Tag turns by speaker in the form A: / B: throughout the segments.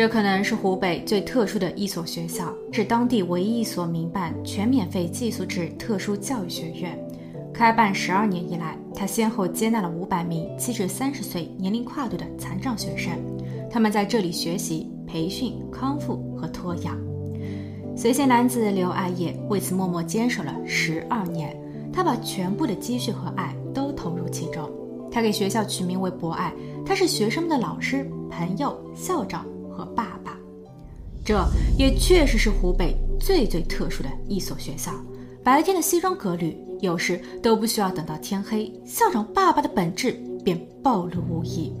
A: 这可能是湖北最特殊的一所学校，是当地唯一一所民办全免费寄宿制特殊教育学院。开办十二年以来，他先后接纳了五百名七至三十岁年龄跨度的残障学生，他们在这里学习、培训、康复和托养。随县男子刘爱业为此默默坚守了十二年，他把全部的积蓄和爱都投入其中。他给学校取名为“博爱”，他是学生们的老师、朋友、校长。和爸爸，这也确实是湖北最最特殊的一所学校。白天的西装革履，有时都不需要等到天黑，校长爸爸的本质便暴露无遗。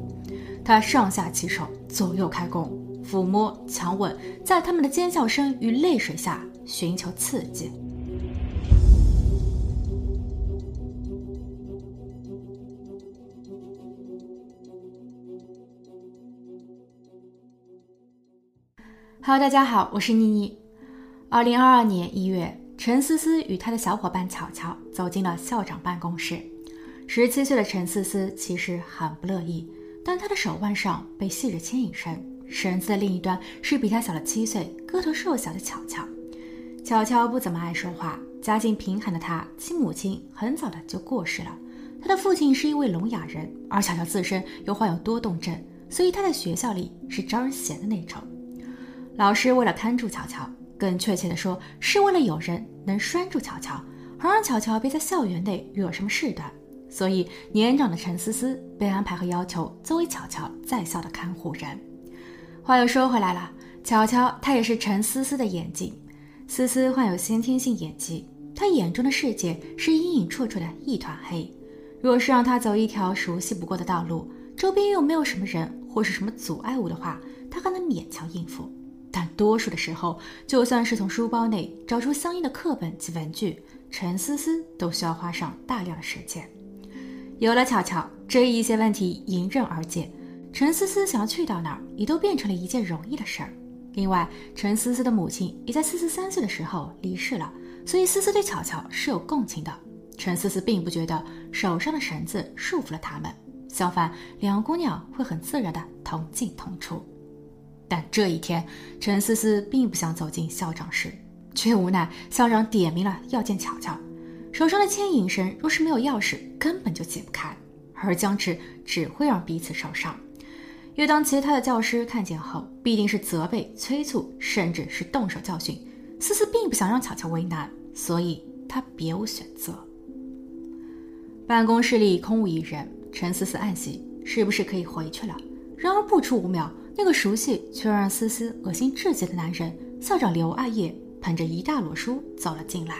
A: 他上下其手，左右开弓，抚摸、强吻，在他们的尖叫声与泪水下寻求刺激。Hello，大家好，我是妮妮。二零二二年一月，陈思思与她的小伙伴巧巧走进了校长办公室。十七岁的陈思思其实很不乐意，但她的手腕上被系着牵引绳，绳子的另一端是比她小了七岁、个头瘦小的巧巧。巧巧不怎么爱说话，家境贫寒的她，其母亲很早的就过世了。她的父亲是一位聋哑人，而巧巧自身又患有多动症，所以她在学校里是招人嫌的那种。老师为了看住巧巧，更确切的说，是为了有人能拴住巧巧，好让巧巧别在校园内惹什么事端，所以年长的陈思思被安排和要求作为巧巧在校的看护人。话又说回来了，巧巧她也是陈思思的眼睛。思思患有先天性眼疾，她眼中的世界是阴影绰绰的一团黑。若是让她走一条熟悉不过的道路，周边又没有什么人或是什么阻碍物的话，她还能勉强应付。但多数的时候，就算是从书包内找出相应的课本及文具，陈思思都需要花上大量的时间。有了巧巧，这一些问题迎刃而解。陈思思想要去到哪儿，也都变成了一件容易的事儿。另外，陈思思的母亲也在思思三岁的时候离世了，所以思思对巧巧是有共情的。陈思思并不觉得手上的绳子束缚了他们，相反，两姑娘会很自然的同进同出。但这一天，陈思思并不想走进校长室，却无奈校长点名了要见巧巧。手上的牵引绳若是没有钥匙，根本就解不开，而僵持只会让彼此受伤。又当其他的教师看见后，必定是责备、催促，甚至是动手教训。思思并不想让巧巧为难，所以她别无选择。办公室里空无一人，陈思思暗喜，是不是可以回去了？然而不出五秒。那个熟悉却让思思恶心至极的男人，校长刘爱业捧着一大摞书走了进来。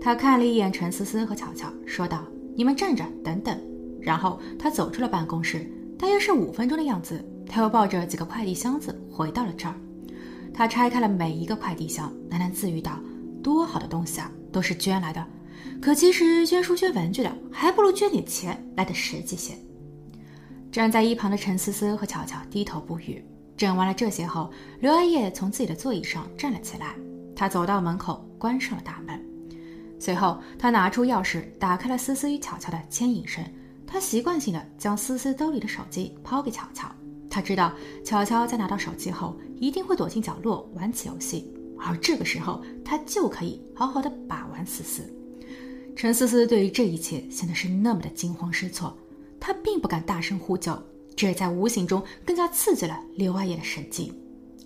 A: 他看了一眼陈思思和巧巧，说道：“你们站着等等。”然后他走出了办公室，大约是五分钟的样子。他又抱着几个快递箱子回到了这儿。他拆开了每一个快递箱，喃喃自语道：“多好的东西啊，都是捐来的。可其实捐书捐文具的，还不如捐点钱来的实际些。”站在一旁的陈思思和巧巧低头不语。整完了这些后，刘安叶从自己的座椅上站了起来，他走到门口，关上了大门。随后，他拿出钥匙，打开了思思与巧巧的牵引绳。他习惯性的将思思兜里的手机抛给巧巧。他知道巧巧在拿到手机后，一定会躲进角落玩起游戏，而这个时候，他就可以好好的把玩思思。陈思思对于这一切显得是那么的惊慌失措。他并不敢大声呼救，这在无形中更加刺激了刘阿爷的神经。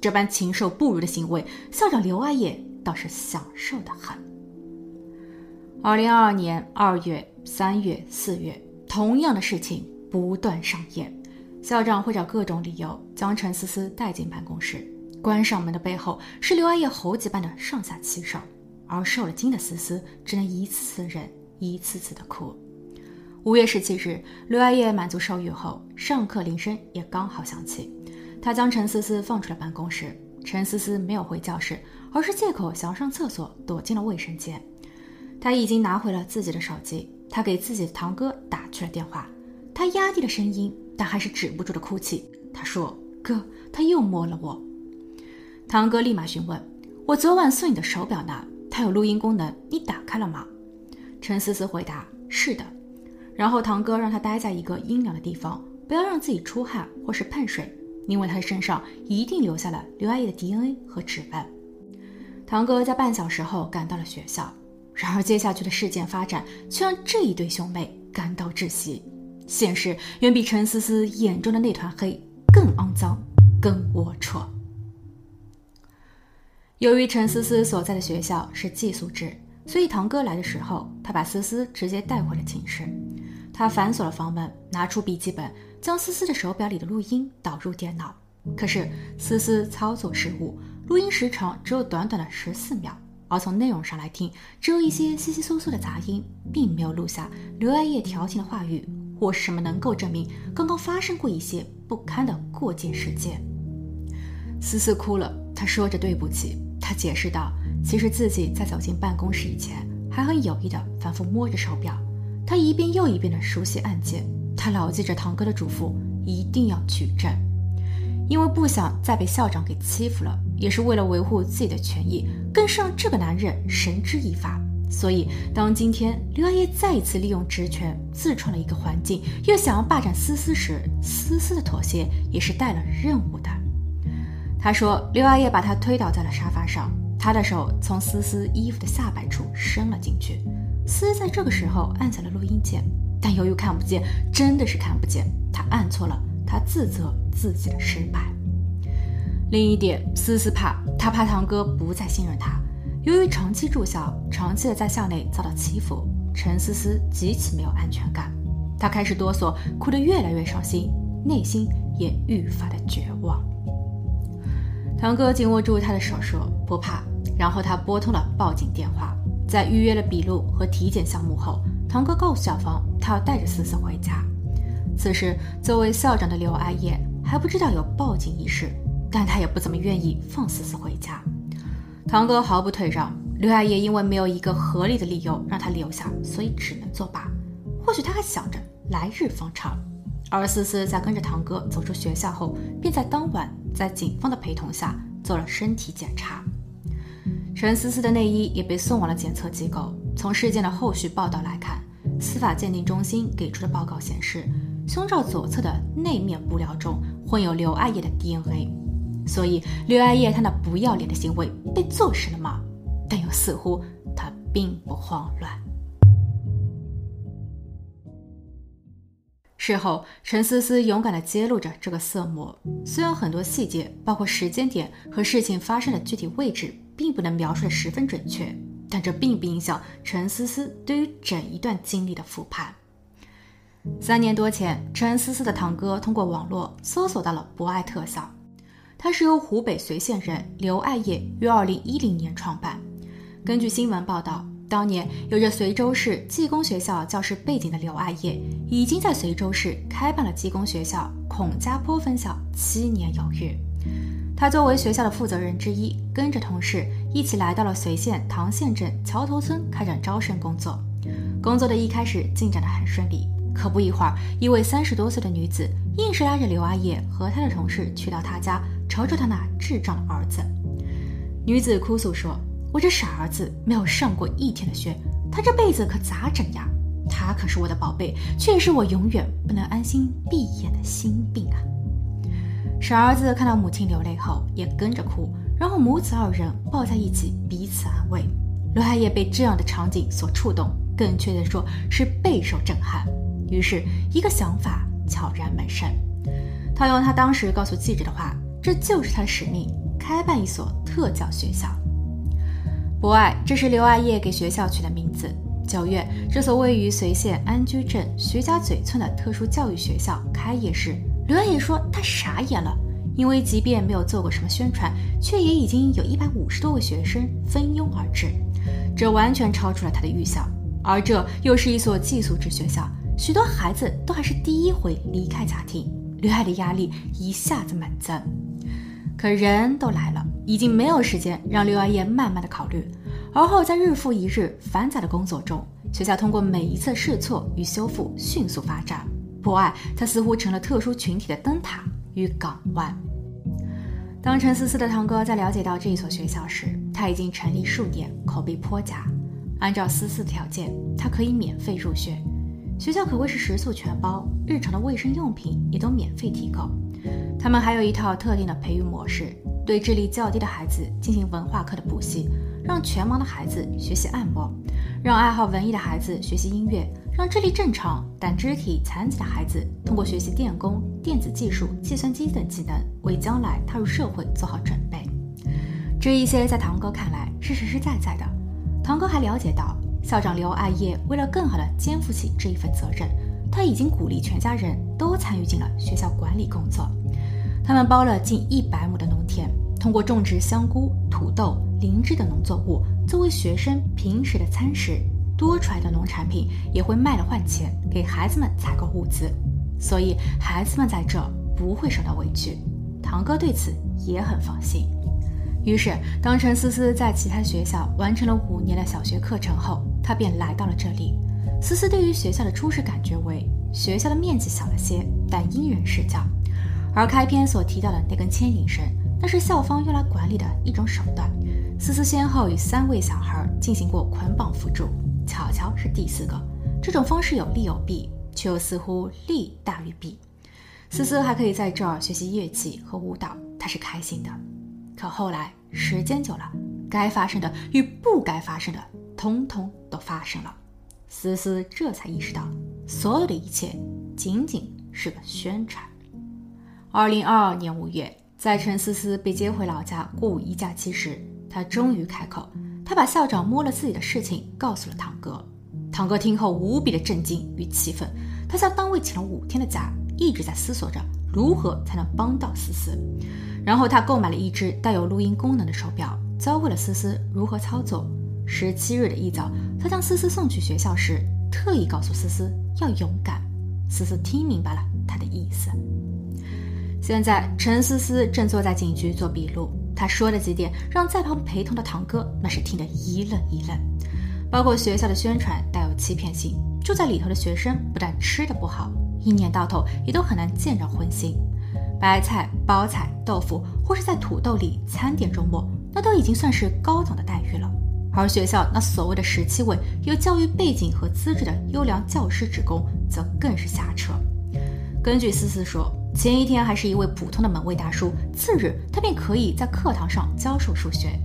A: 这般禽兽不如的行为，校长刘阿爷倒是享受的很。二零二二年二月、三月、四月，同样的事情不断上演。校长会找各种理由将陈思思带进办公室，关上门的背后是刘阿爷猴急般的上下其手，而受了惊的思思只能一次次忍，一次次的哭。五月十七日，刘爱叶满足授予后，上课铃声也刚好响起。他将陈思思放出了办公室。陈思思没有回教室，而是借口想要上厕所，躲进了卫生间。他已经拿回了自己的手机，他给自己的堂哥打去了电话。他压低了声音，但还是止不住的哭泣。他说：“哥，他又摸了我。”堂哥立马询问：“我昨晚送你的手表呢？它有录音功能，你打开了吗？”陈思思回答：“是的。”然后堂哥让他待在一个阴凉的地方，不要让自己出汗或是碰水。因为他的身上一定留下了刘阿姨的 DNA 和指纹。堂哥在半小时后赶到了学校，然而接下去的事件发展却让这一对兄妹感到窒息。现实远比陈思思眼中的那团黑更肮脏、更龌龊。由于陈思思所在的学校是寄宿制，所以堂哥来的时候，他把思思直接带回了寝室。他反锁了房门，拿出笔记本，将思思的手表里的录音导入电脑。可是思思操作失误，录音时长只有短短的十四秒，而从内容上来听，只有一些稀稀疏疏的杂音，并没有录下刘爱叶调情的话语。或是什么能够证明刚刚发生过一些不堪的过界事件？思思哭了，她说着对不起。她解释道：“其实自己在走进办公室以前，还很有意的反复摸着手表。他一遍又一遍的熟悉按键。他牢记着堂哥的嘱咐，一定要取证，因为不想再被校长给欺负了，也是为了维护自己的权益，更是让这个男人绳之以法。”所以，当今天刘阿叶再一次利用职权自创了一个环境，又想要霸占思思时，思思的妥协也是带了任务的。他说，刘阿叶把他推倒在了沙发上，他的手从思思衣服的下摆处伸了进去。思在这个时候按下了录音键，但由于看不见，真的是看不见，他按错了，他自责自己的失败。另一点，思思怕，他怕堂哥不再信任他。由于长期住校，长期的在校内遭到欺负，陈思思极其没有安全感。她开始哆嗦，哭得越来越伤心，内心也愈发的绝望。堂哥紧握住她的手说：“不怕。”然后他拨通了报警电话。在预约了笔录和体检项目后，堂哥告诉校方，他要带着思思回家。此时，作为校长的刘爱叶还不知道有报警一事，但他也不怎么愿意放思思回家。堂哥毫不退让，刘爱叶因为没有一个合理的理由让他留下，所以只能作罢。或许他还想着来日方长。而思思在跟着堂哥走出学校后，便在当晚在警方的陪同下做了身体检查。陈思思的内衣也被送往了检测机构。从事件的后续报道来看，司法鉴定中心给出的报告显示，胸罩左侧的内面布料中混有刘爱叶的 DNA。所以刘爱叶他那不要脸的行为被坐实了吗？但又似乎他并不慌乱。事后，陈思思勇敢地揭露着这个色魔。虽然很多细节，包括时间点和事情发生的具体位置，并不能描述的十分准确，但这并不影响陈思思对于整一段经历的复盘。三年多前，陈思思的堂哥通过网络搜索到了博爱特效。它是由湖北随县人刘爱叶于二零一零年创办。根据新闻报道，当年有着随州市技工学校教师背景的刘爱叶，已经在随州市开办了技工学校孔家坡分校七年有余。他作为学校的负责人之一，跟着同事一起来到了随县唐县镇桥头村开展招生工作。工作的一开始进展的很顺利。可不一会儿，一位三十多岁的女子硬是拉着刘阿叶和他的同事去到他家，瞅瞅他那智障的儿子。女子哭诉说：“我这傻儿子没有上过一天的学，他这辈子可咋整呀？他可是我的宝贝，却是我永远不能安心闭眼的心病啊！”傻儿子看到母亲流泪后，也跟着哭，然后母子二人抱在一起，彼此安慰。刘阿叶被这样的场景所触动，更确切说是备受震撼。于是，一个想法悄然萌生。他用他当时告诉记者的话：“这就是他的使命，开办一所特教学校。”博爱，这是刘爱叶给学校取的名字。九月，这所位于随县安居镇徐家嘴村的特殊教育学校开业时，刘爱叶说他傻眼了，因为即便没有做过什么宣传，却也已经有一百五十多位学生蜂拥而至，这完全超出了他的预想。而这又是一所寄宿制学校。许多孩子都还是第一回离开家庭，刘爱的压力一下子猛增。可人都来了，已经没有时间让刘爱叶慢慢的考虑。而后在日复一日繁杂的工作中，学校通过每一次试错与修复迅速发展。博爱，他似乎成了特殊群体的灯塔与港湾。当陈思思的堂哥在了解到这一所学校时，他已经成立数年，口碑颇佳。按照思思的条件，他可以免费入学。学校可谓是食宿全包，日常的卫生用品也都免费提供。他们还有一套特定的培育模式，对智力较低的孩子进行文化课的补习，让全盲的孩子学习按摩，让爱好文艺的孩子学习音乐，让智力正常但肢体残疾的孩子通过学习电工、电子技术、计算机等技能，为将来踏入社会做好准备。这一些在堂哥看来是实实在在的。堂哥还了解到，校长刘爱叶为了更好地肩负起这一份责任，他已经鼓励全家人都参与进了学校管理工作。他们包了近一百亩的农田，通过种植香菇、土豆、灵芝的农作物作为学生平时的餐食，多出来的农产品也会卖了换钱，给孩子们采购物资，所以孩子们在这不会受到委屈。堂哥对此也很放心。于是，当陈思思在其他学校完成了五年的小学课程后，他便来到了这里。思思对于学校的初始感觉为，学校的面积小了些，但因人施教。而开篇所提到的那根牵引绳，那是校方用来管理的一种手段。思思先后与三位小孩进行过捆绑辅助，巧巧是第四个。这种方式有利有弊，却又似乎利大于弊。思思还可以在这儿学习乐器和舞蹈，她是开心的。可后来时间久了，该发生的与不该发生的，通通都发生了。思思这才意识到，所有的一切仅仅是个宣传。二零二二年五月，在陈思思被接回老家过五一假期时，他终于开口。他把校长摸了自己的事情告诉了堂哥。堂哥听后无比的震惊与气愤，他向单位请了五天的假，一直在思索着如何才能帮到思思。然后他购买了一只带有录音功能的手表，教会了思思如何操作。十七日的一早，他将思思送去学校时，特意告诉思思要勇敢。思思听明白了他的意思。现在，陈思思正坐在警局做笔录。他说的几点，让在旁陪同的堂哥那是听得一愣一愣。包括学校的宣传带有欺骗性，住在里头的学生不但吃的不好，一年到头也都很难见着荤腥。白菜、包菜、豆腐，或是在土豆里餐点中没，那都已经算是高等的待遇了。而学校那所谓的十七位有教育背景和资质的优良教师职工，则更是瞎扯。根据思思说。前一天还是一位普通的门卫大叔，次日他便可以在课堂上教授数学。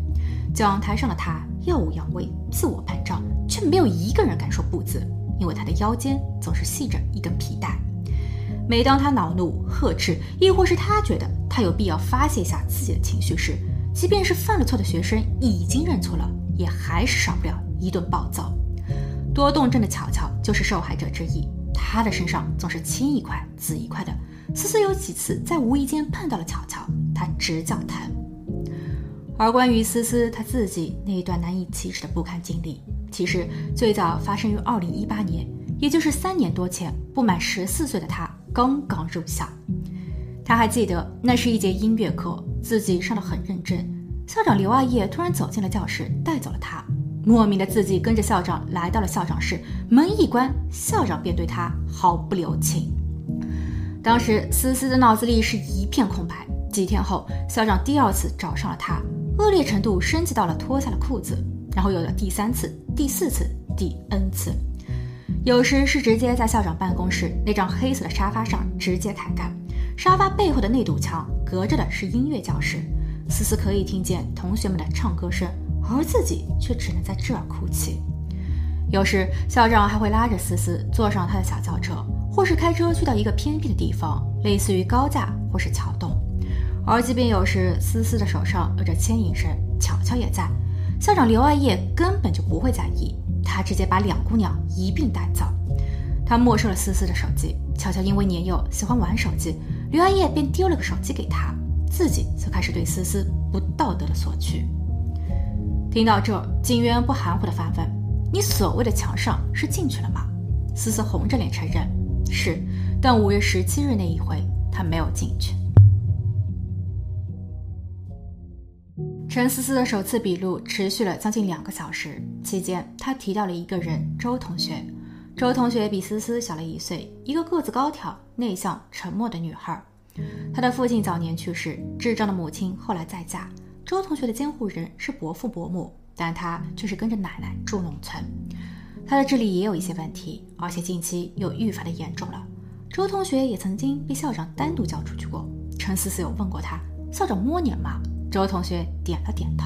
A: 讲台上的他耀武扬威、自我膨胀，却没有一个人敢说不字，因为他的腰间总是系着一根皮带。每当他恼怒、呵斥，亦或是他觉得他有必要发泄一下自己的情绪时，即便是犯了错的学生已经认错了，也还是少不了一顿暴揍。多动症的巧巧就是受害者之一，他的身上总是青一块紫一块的。思思有几次在无意间碰到了巧巧，她直叫疼。而关于思思她自己那一段难以启齿的不堪经历，其实最早发生于二零一八年，也就是三年多前。不满十四岁的她刚刚入校，她还记得那是一节音乐课，自己上的很认真。校长刘阿叶突然走进了教室，带走了她。莫名的自己跟着校长来到了校长室，门一关，校长便对她毫不留情。当时思思的脑子里是一片空白。几天后，校长第二次找上了他，恶劣程度升级到了脱下了裤子，然后有了第三次、第四次、第 N 次，有时是直接在校长办公室那张黑色的沙发上直接开干。沙发背后的那堵墙隔着的是音乐教室，思思可以听见同学们的唱歌声，而自己却只能在这儿哭泣。有时校长还会拉着思思坐上他的小轿车。或是开车去到一个偏僻的地方，类似于高架或是桥洞。而即便有时思思的手上有着牵引绳，巧巧也在，校长刘爱叶根本就不会在意，他直接把两姑娘一并带走。他没收了思思的手机，巧巧因为年幼喜欢玩手机，刘爱叶便丢了个手机给他，自己则开始对思思不道德的索取。听到这，警员不含糊的反问：“你所谓的墙上是进去了吗？”思思红着脸承认。是，但五月十七日那一回，他没有进去。陈思思的首次笔录持续了将近两个小时，期间他提到了一个人周同学。周同学比思思小了一岁，一个个子高挑、内向、沉默的女孩。她的父亲早年去世，智障的母亲后来再嫁。周同学的监护人是伯父伯母，但他却是跟着奶奶住农村。他的智力也有一些问题，而且近期又愈发的严重了。周同学也曾经被校长单独叫出去过，陈思思有问过他：“校长摸你吗？”周同学点了点头。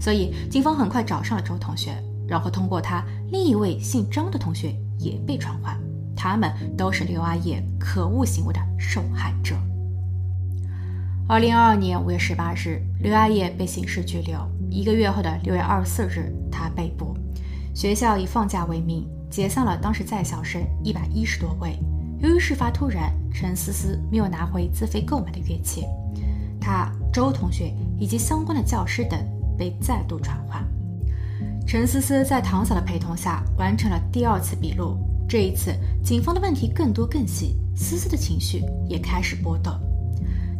A: 所以警方很快找上了周同学，然后通过他，另一位姓张的同学也被传唤，他们都是刘阿叶可恶行为的受害者。二零二二年五月十八日，刘阿叶被刑事拘留。一个月后的六月二十四日，他被捕。学校以放假为名解散了当时在校生一百一十多位。由于事发突然，陈思思没有拿回自费购买的乐器，他、周同学以及相关的教师等被再度传唤。陈思思在堂嫂的陪同下完成了第二次笔录。这一次，警方的问题更多更细，思思的情绪也开始波动。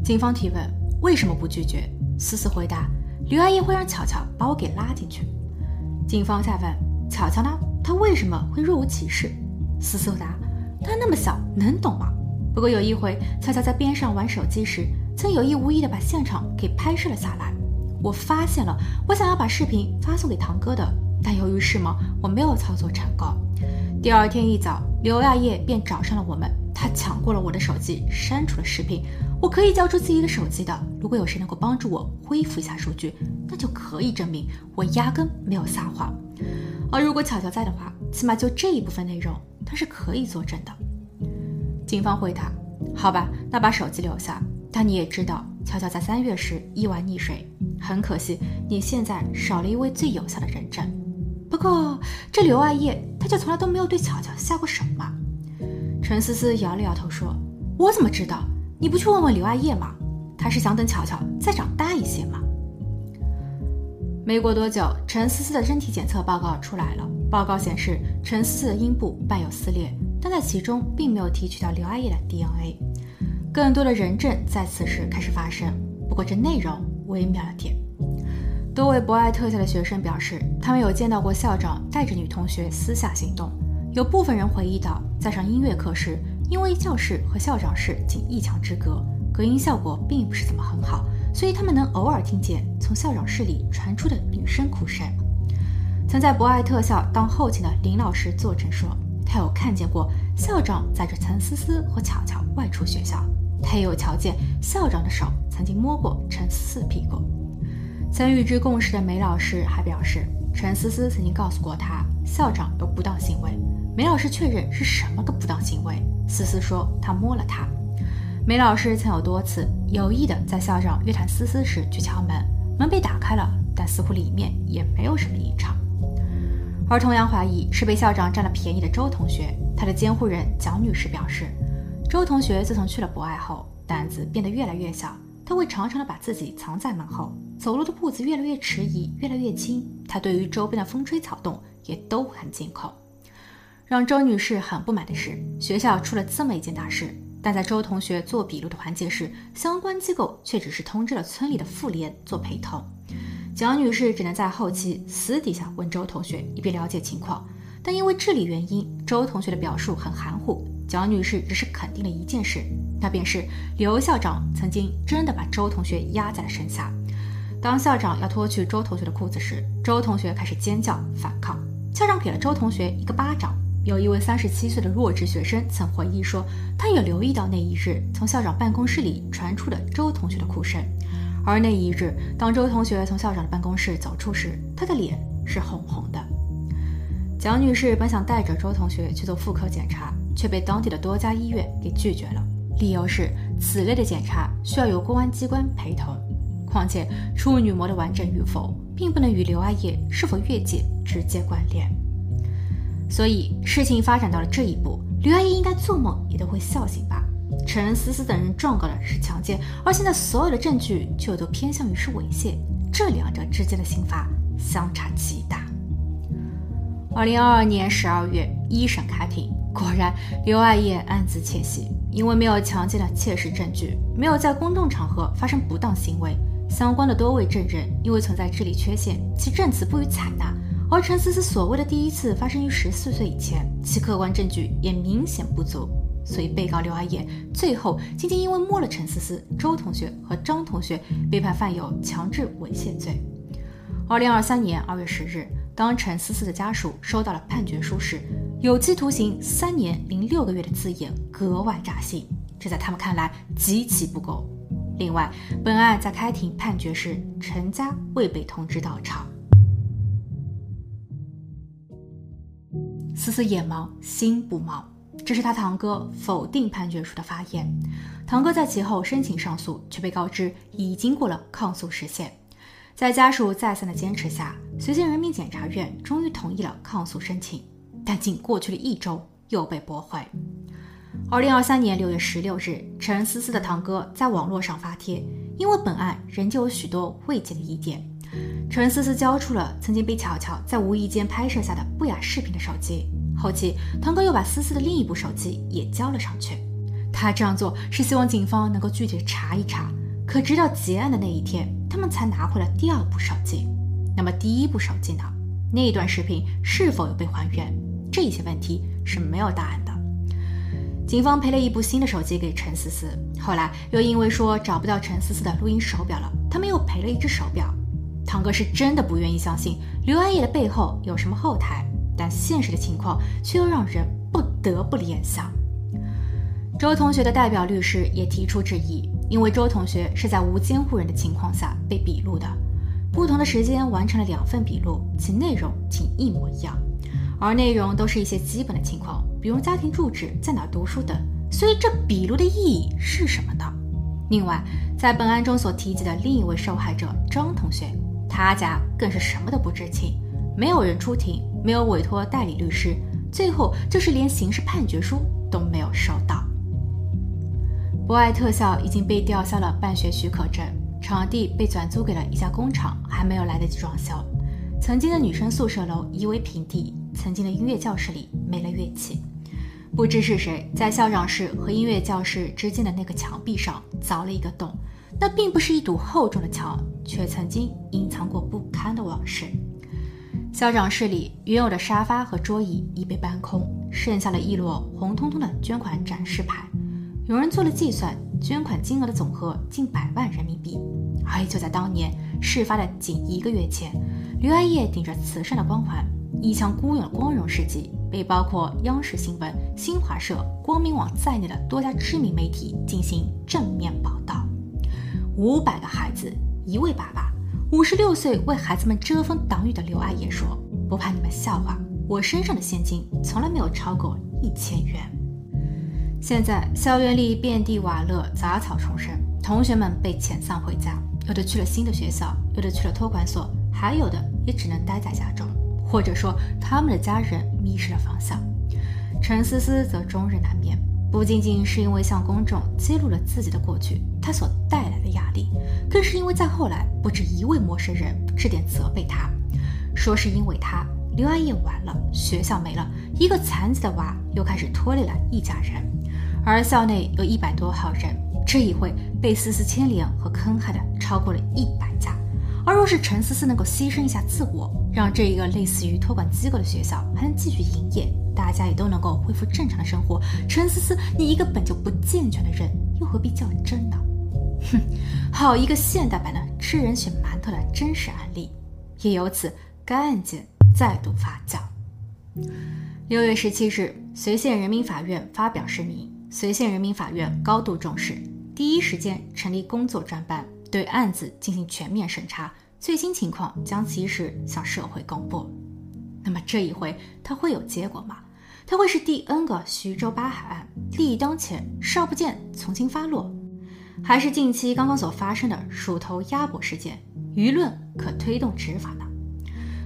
A: 警方提问：“为什么不拒绝？”思思回答：“刘阿姨会让巧巧把我给拉进去。”警方再问：“巧巧呢？他为什么会若无其事？”思思答：“他那么小，能懂吗？不过有一回，巧巧在边上玩手机时，曾有意无意的把现场给拍摄了下来。我发现了，我想要把视频发送给堂哥的，但由于事忙，我没有操作成功。第二天一早，刘亚叶便找上了我们，他抢过了我的手机，删除了视频。”我可以交出自己的手机的。如果有谁能够帮助我恢复一下数据，那就可以证明我压根没有撒谎。而如果巧巧在的话，起码就这一部分内容，他是可以作证的。警方回答：“好吧，那把手机留下。但你也知道，巧巧在三月时意外溺水，很可惜，你现在少了一位最有效的人证。不过这刘爱叶，他就从来都没有对巧巧下过手吗？”陈思思摇了摇头说：“我怎么知道？”你不去问问刘阿叶吗？他是想等巧巧再长大一些吗？没过多久，陈思思的身体检测报告出来了。报告显示，陈思思的阴部伴有撕裂，但在其中并没有提取到刘阿姨的 DNA。更多的人证在此时开始发生，不过这内容微妙了点。多位博爱特校的学生表示，他们有见到过校长带着女同学私下行动。有部分人回忆到，在上音乐课时。因为教室和校长室仅一墙之隔，隔音效果并不是怎么很好，所以他们能偶尔听见从校长室里传出的女生哭声。曾在博爱特校当后勤的林老师作证说，他有看见过校长载着陈思思和巧巧外出学校，他也有瞧见校长的手曾经摸过陈思思屁股。曾与之共事的梅老师还表示，陈思思曾经告诉过他校长有不当行为。梅老师确认是什么个不当行为。思思说他摸了她。梅老师曾有多次有意的在校长约谈思思时去敲门，门被打开了，但似乎里面也没有什么异常。而同样怀疑是被校长占了便宜的周同学，他的监护人蒋女士表示，周同学自从去了博爱后，胆子变得越来越小，他会常常的把自己藏在门后，走路的步子越来越迟疑，越来越轻。他对于周边的风吹草动也都很惊恐。让周女士很不满的是，学校出了这么一件大事，但在周同学做笔录的环节时，相关机构却只是通知了村里的妇联做陪同。蒋女士只能在后期私底下问周同学，以便了解情况。但因为治理原因，周同学的表述很含糊。蒋女士只是肯定了一件事，那便是刘校长曾经真的把周同学压在了身下。当校长要脱去周同学的裤子时，周同学开始尖叫反抗，校长给了周同学一个巴掌。有一位三十七岁的弱智学生曾回忆说，他也留意到那一日从校长办公室里传出的周同学的哭声，而那一日，当周同学从校长的办公室走出时，他的脸是红红的。蒋女士本想带着周同学去做妇科检查，却被当地的多家医院给拒绝了，理由是此类的检查需要由公安机关陪同，况且处女膜的完整与否，并不能与刘阿叶是否越界直接关联。所以事情发展到了这一步，刘阿姨应该做梦也都会笑醒吧？陈思思等人状告的是强奸，而现在所有的证据却都偏向于是猥亵，这两者之间的刑罚相差极大。二零二二年十二月，一审开庭，果然刘爱叶暗自窃喜，因为没有强奸的切实证据，没有在公众场合发生不当行为，相关的多位证人因为存在智力缺陷，其证词不予采纳。而陈思思所谓的第一次发生于十四岁以前，其客观证据也明显不足，所以被告刘阿叶最后仅仅因为摸了陈思思、周同学和张同学，被判犯有强制猥亵罪。二零二三年二月十日，当陈思思的家属收到了判决书时，有期徒刑三年零六个月的字眼格外扎心，这在他们看来极其不公。另外，本案在开庭判决时，陈家未被通知到场。思思眼盲心不盲，这是他堂哥否定判决书的发言。堂哥在其后申请上诉，却被告知已经过了抗诉时限。在家属再三的坚持下，随县人民检察院终于同意了抗诉申请，但仅过去了一周，又被驳回。二零二三年六月十六日，陈思思的堂哥在网络上发帖，因为本案仍旧有许多未解的疑点。陈思思交出了曾经被巧巧在无意间拍摄下的不雅视频的手机，后期堂哥又把思思的另一部手机也交了上去。他这样做是希望警方能够具体查一查，可直到结案的那一天，他们才拿回了第二部手机。那么第一部手机呢？那段视频是否有被还原？这些问题是没有答案的。警方赔了一部新的手机给陈思思，后来又因为说找不到陈思思的录音手表了，他们又赔了一只手表。堂哥是真的不愿意相信刘安叶的背后有什么后台，但现实的情况却又让人不得不联想。周同学的代表律师也提出质疑，因为周同学是在无监护人的情况下被笔录的，不同的时间完成了两份笔录，其内容竟一模一样，而内容都是一些基本的情况，比如家庭住址、在哪读书等，所以这笔录的意义是什么呢？另外，在本案中所提及的另一位受害者张同学。他家更是什么都不知情，没有人出庭，没有委托代理律师，最后就是连刑事判决书都没有收到。博爱特校已经被吊销了办学许可证，场地被转租给了一家工厂，还没有来得及装修。曾经的女生宿舍楼夷为平地，曾经的音乐教室里没了乐器。不知是谁在校长室和音乐教室之间的那个墙壁上凿了一个洞。那并不是一堵厚重的墙，却曾经隐藏过不堪的往事。校长室里原有的沙发和桌椅已被搬空，剩下了一摞红彤彤的捐款展示牌。有人做了计算，捐款金额的总和近百万人民币。而就在当年事发的仅一个月前，刘爱叶顶着慈善的光环，一腔孤勇的光荣事迹，被包括央视新闻、新华社、光明网在内的多家知名媒体进行正面报道。五百个孩子，一位爸爸，五十六岁为孩子们遮风挡雨的刘爱叶说：“不怕你们笑话，我身上的现金从来没有超过一千元。”现在校园里遍地瓦砾，杂草丛生，同学们被遣散回家，有的去了新的学校，有的去了托管所，还有的也只能待在家中，或者说他们的家人迷失了方向。陈思思则终日难眠。不仅仅是因为向公众揭露了自己的过去，他所带来的压力，更是因为在后来不止一位陌生人致电责备他，说是因为他刘爱叶完了，学校没了，一个残疾的娃又开始拖累了一家人，而校内有一百多号人，这一回被丝丝牵连和坑害的超过了一百家。而若是陈思思能够牺牲一下自我，让这一个类似于托管机构的学校还能继续营业，大家也都能够恢复正常的生活。陈思思，你一个本就不健全的人，又何必较真呢？哼，好一个现代版的吃人血馒头的真实案例，也由此该案件再度发酵。六月十七日，随县人民法院发表声明，随县人民法院高度重视，第一时间成立工作专班。对案子进行全面审查，最新情况将及时向社会公布。那么这一回它会有结果吗？它会是第 N 个徐州八海案，利益当前，少不见从轻发落，还是近期刚刚所发生的鼠头鸭脖事件，舆论可推动执法呢？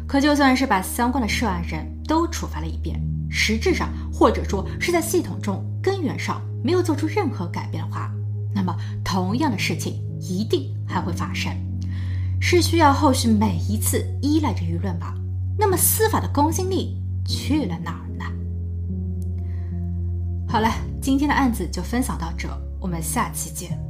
A: 可就算是把相关的涉案人都处罚了一遍，实质上或者说是在系统中根源上没有做出任何改变的话，那么同样的事情。一定还会发生，是需要后续每一次依赖着舆论吧？那么司法的公信力去了哪儿呢？好了，今天的案子就分享到这，我们下期见。